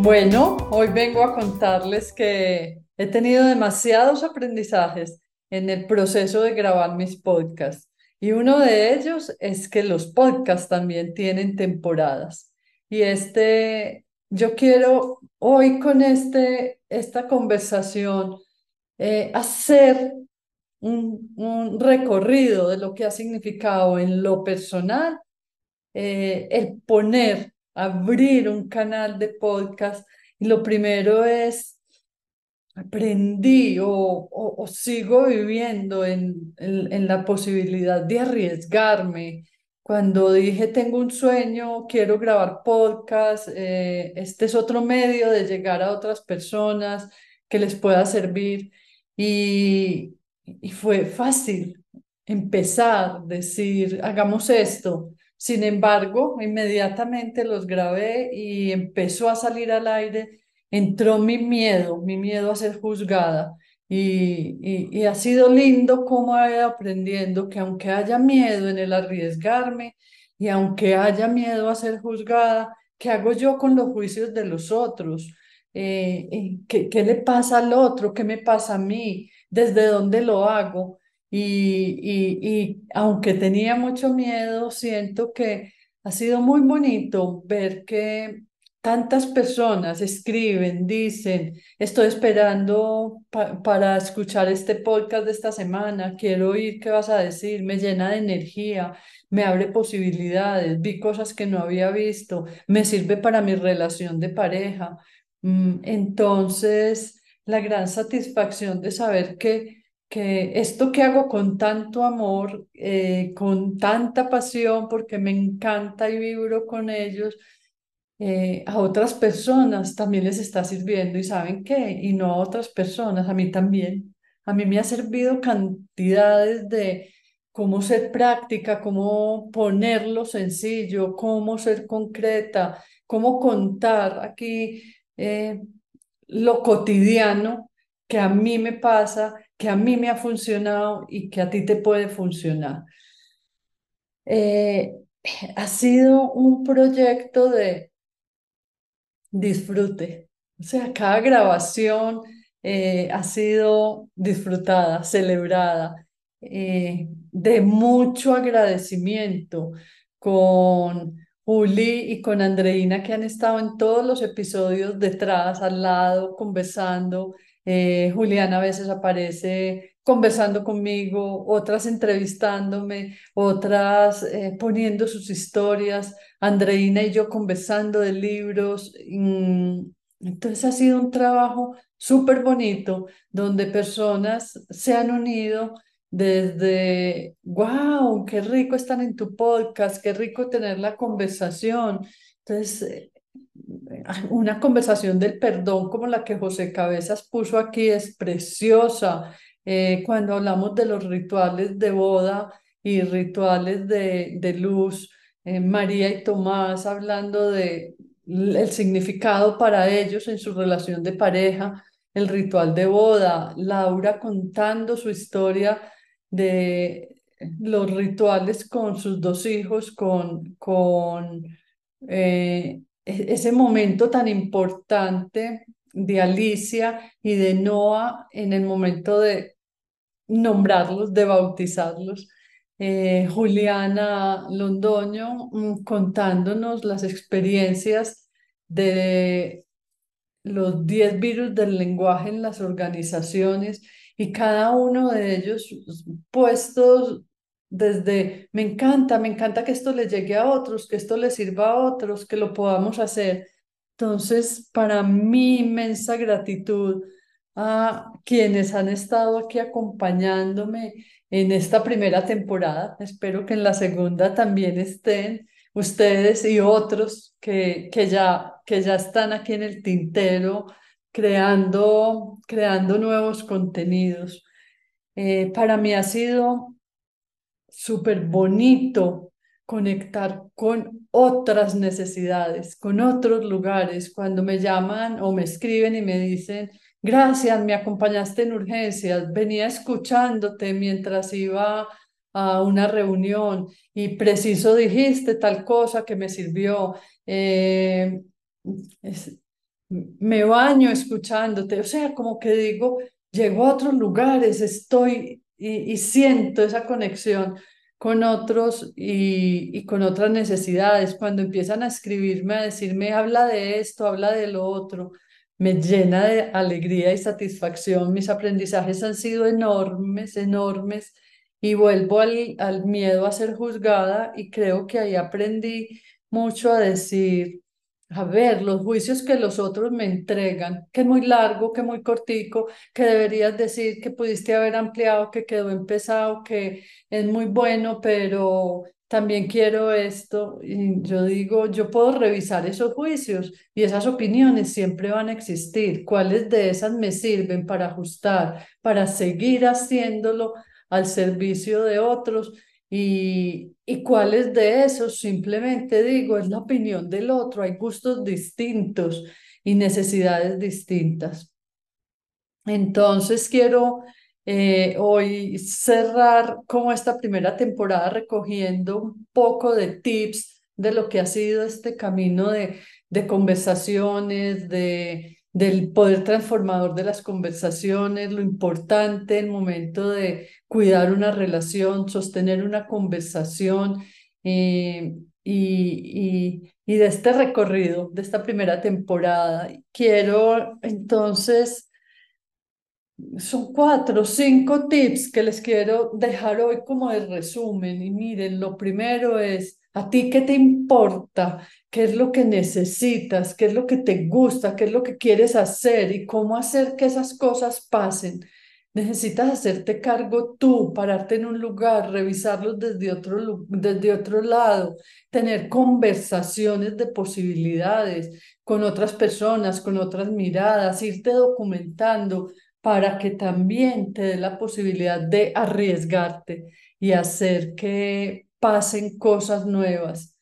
Bueno, hoy vengo a contarles que he tenido demasiados aprendizajes en el proceso de grabar mis podcasts. Y uno de ellos es que los podcasts también tienen temporadas. Y este yo quiero hoy con este esta conversación eh, hacer un, un, recorrido de lo que ha significado en lo personal eh, el poner abrir un canal de podcast y lo primero es, aprendí o, sigo viviendo en, en, la posibilidad de arriesgarme. Cuando dije, tengo un sueño, quiero grabar podcast, eh, este es otro medio de llegar a otras personas que les pueda servir. Y, y fue fácil empezar, decir, hagamos esto. Sin embargo, inmediatamente los grabé y empezó a salir al aire, entró mi miedo, mi miedo a ser juzgada. Y, y, ha sido lindo cómo he ido aprendiendo que aunque haya miedo en el arriesgarme y aunque haya miedo a ser juzgada, ¿qué hago yo con los juicios de los otros? Eh, eh, ¿qué, ¿Qué le pasa al otro? ¿Qué me pasa a mí? ¿Desde dónde lo hago? Y, y, aunque tenía mucho miedo, siento que ha sido muy bonito ver que tantas personas escriben, dicen, estoy esperando para escuchar este podcast de esta semana, quiero oír qué vas a decir, me llena de energía, me abre posibilidades, vi cosas que no había visto, me sirve para mi relación de pareja. Mm, entonces, la gran satisfacción de saber que que esto que hago con tanto amor, eh, con tanta pasión, porque me encanta y vibro con ellos, eh, a otras personas también les está sirviendo y saben qué, y no a otras personas, a mí también. A mí me ha servido cantidades de cómo ser práctica, cómo ponerlo sencillo, cómo ser concreta, cómo contar aquí eh, lo cotidiano que a mí me pasa que a mí me ha funcionado y que a ti te puede funcionar. Eh, ha sido un proyecto de disfrute. O sea, cada grabación eh, ha sido disfrutada, celebrada, eh, de mucho agradecimiento con Juli y con Andreina que han estado en todos los episodios detrás, al lado, conversando, eh, Juliana a veces aparece conversando conmigo, otras entrevistándome, otras eh, poniendo sus historias, Andreina y yo conversando de libros. Mm, entonces ha sido un trabajo súper bonito donde personas se han unido desde, wow, qué rico estar en tu podcast, qué rico tener la conversación. Entonces, una conversación del perdón como la que José Cabezas puso aquí es preciosa. Eh, cuando hablamos de los rituales de boda y rituales de, de luz, eh, María y Tomás hablando de el significado para ellos en su relación de pareja, el ritual de boda, Laura contando su historia de los rituales con sus dos hijos, con, con eh, ese momento tan importante de Alicia y de Noah en el momento de nombrarlos, de bautizarlos. Eh, Juliana Londoño mm, contándonos las experiencias de los 10 virus del lenguaje en las organizaciones y cada uno de ellos puestos desde me encanta, me encanta que esto le llegue a otros, que esto le sirva a otros, que lo podamos hacer. Entonces, para mi inmensa gratitud a quienes han estado aquí acompañándome en esta primera temporada. Espero que en la segunda también estén ustedes y otros que, que, ya, que ya están aquí en el tintero creando, creando nuevos contenidos. Eh, para mí ha sido súper bonito conectar con otras necesidades, con otros lugares. Cuando me llaman o me escriben y me dicen, gracias, me acompañaste en urgencias, venía escuchándote mientras iba a una reunión y preciso dijiste tal cosa que me sirvió. Eh, me baño escuchándote, o sea, como que digo, llego a otros lugares, estoy y, siento esa conexión con otros y, y, con otras necesidades. Cuando empiezan a escribirme, a decirme, habla de esto, habla de lo otro, me llena de alegría y satisfacción. Mis aprendizajes han sido enormes, enormes y vuelvo al, al miedo a ser juzgada y creo que ahí aprendí mucho a decir, a ver, los juicios que los otros me entregan, que es muy largo, que muy cortico, que deberías decir que pudiste haber ampliado, que quedó empezado, que es muy bueno, pero también quiero esto. Y yo digo, yo puedo revisar esos juicios y esas opiniones siempre van a existir. ¿Cuáles de esas me sirven para ajustar, para seguir haciéndolo al servicio de otros? Y, y cuáles de esos simplemente digo, es la opinión del otro, hay gustos distintos y necesidades distintas. Entonces quiero eh, hoy cerrar como esta primera temporada recogiendo un poco de tips de lo que ha sido este camino de, de conversaciones, de, del poder transformador de las conversaciones, lo importante el momento de cuidar una relación, sostener una conversación eh, y, y, de este recorrido, de esta primera temporada. Quiero entonces, son cuatro, cinco tips que les quiero dejar hoy como de resumen. Y miren, lo primero es, ¿a ti qué te importa? qué es lo que necesitas, qué es lo que te gusta, qué es lo que quieres hacer y cómo hacer que esas cosas pasen. Necesitas hacerte cargo tú, pararte en un lugar, revisarlos desde otro, desde otro lado, tener conversaciones de posibilidades con otras personas, con otras miradas, irte documentando para que también te dé la posibilidad de arriesgarte y hacer que pasen cosas nuevas.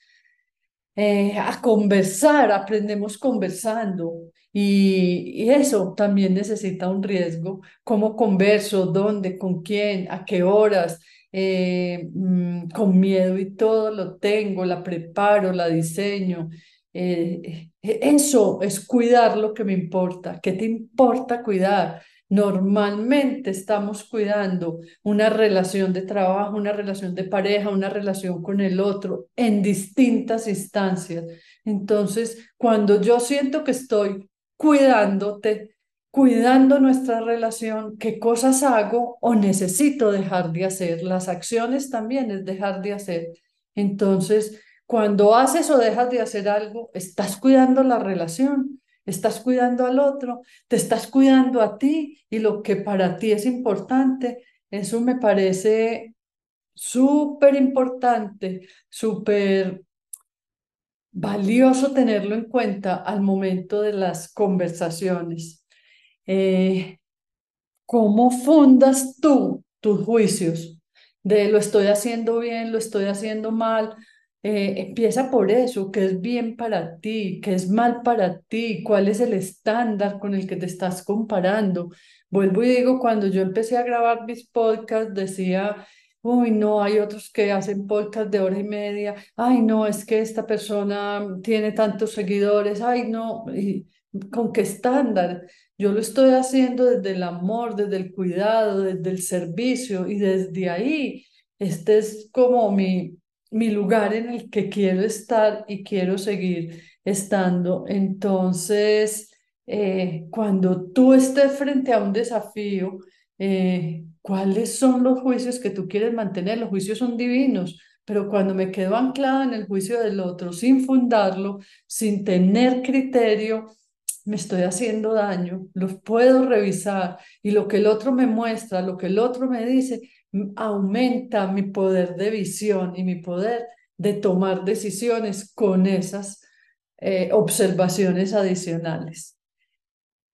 Eh, a conversar, aprendemos conversando y, eso también necesita un riesgo. ¿Cómo converso? ¿Dónde? ¿Con quién? ¿A qué horas? Eh, mm, con miedo y todo lo tengo, la preparo, la diseño. Eh, eso es cuidar lo que me importa. ¿Qué te importa cuidar? Normalmente estamos cuidando una relación de trabajo, una relación de pareja, una relación con el otro en distintas instancias. Entonces, cuando yo siento que estoy cuidándote, cuidando nuestra relación, qué cosas hago o necesito dejar de hacer. Las acciones también es dejar de hacer. Entonces, cuando haces o dejas de hacer algo, estás cuidando la relación estás cuidando al otro, te estás cuidando a ti y lo que para ti es importante, eso me parece súper importante, súper valioso tenerlo en cuenta al momento de las conversaciones. Eh, ¿Cómo fundas tú tus juicios de lo estoy haciendo bien, lo estoy haciendo mal? Eh, empieza por eso, qué es bien para ti, qué es mal para ti, cuál es el estándar con el que te estás comparando. Vuelvo y digo, cuando yo empecé a grabar mis podcasts, decía, uy, no, hay otros que hacen podcasts de hora y media, ay, no, es que esta persona tiene tantos seguidores, ay, no, ¿con qué estándar? Yo lo estoy haciendo desde el amor, desde el cuidado, desde el servicio y desde ahí. Este es como mi, mi lugar en el que quiero estar y quiero seguir estando. Entonces, eh, cuando tú estés frente a un desafío, eh, ¿cuáles son los juicios que tú quieres mantener? Los juicios son divinos, pero cuando me quedo anclada en el juicio del otro, sin fundarlo, sin tener criterio, me estoy haciendo daño, los puedo revisar y lo que el otro me muestra, lo que el otro me dice, aumenta mi poder de visión y mi poder de tomar decisiones con esas eh, observaciones adicionales.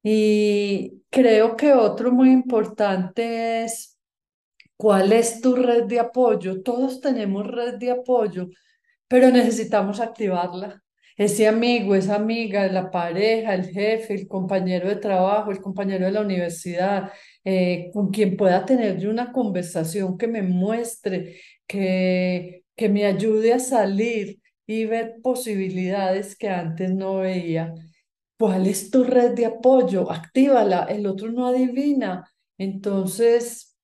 Y creo que otro muy importante es cuál es tu red de apoyo. Todos tenemos red de apoyo, pero necesitamos activarla. Ese amigo, esa amiga, la pareja, el jefe, el compañero de trabajo, el compañero de la universidad, eh, con quien pueda tener una conversación que me muestre, que, que me ayude a salir y ver posibilidades que antes no veía. ¿Cuál es tu red de apoyo? Actívala, el otro no adivina. Entonces,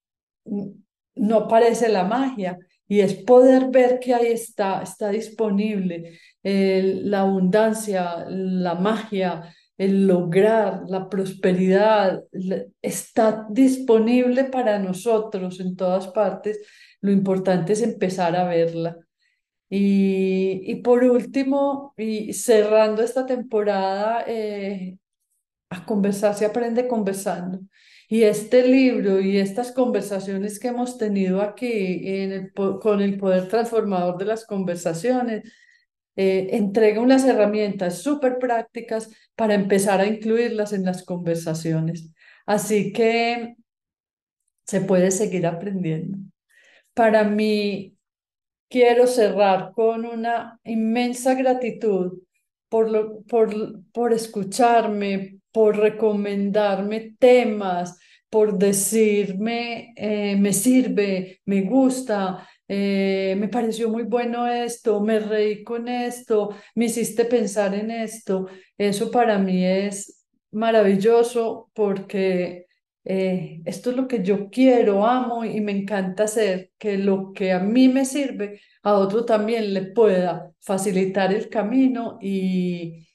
mm, no aparece la magia y es poder ver que ahí está, está disponible la abundancia, la magia, el lograr, la prosperidad, está disponible para nosotros en todas partes. Lo importante es empezar a verla. Y, y por último, y cerrando esta temporada, eh, a conversar se aprende conversando. Y este libro y estas conversaciones que hemos tenido aquí con el poder transformador de las conversaciones, eh, entrega unas herramientas súper prácticas para empezar a incluirlas en las conversaciones. Así que se puede seguir aprendiendo. Para mí, Quiero cerrar con una inmensa gratitud por, lo, por, por escucharme, por recomendarme temas, por decirme, eh, me sirve, me gusta, eh, me pareció muy bueno esto, me reí con esto, me hiciste pensar en esto. Eso para mí es maravilloso porque eh, esto es lo que yo quiero, amo y me encanta hacer, que lo que a mí me sirve, a otro también le pueda facilitar el camino y,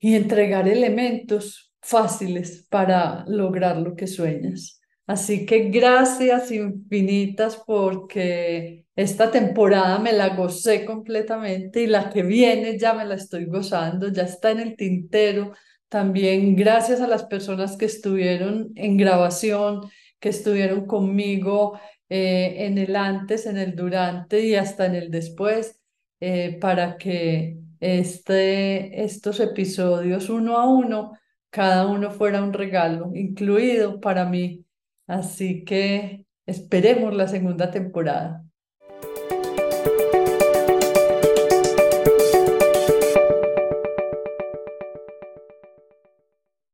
y entregar elementos fáciles para lograr lo que sueñas. Así que gracias infinitas porque esta temporada me la gocé completamente y la que viene ya me la estoy gozando, ya está en el tintero. También gracias a las personas que estuvieron en grabación, que estuvieron conmigo eh, en el antes, en el durante y hasta en el después, eh, para que este, estos episodios uno a uno, cada uno fuera un regalo, incluido para mí. Así que esperemos la segunda temporada.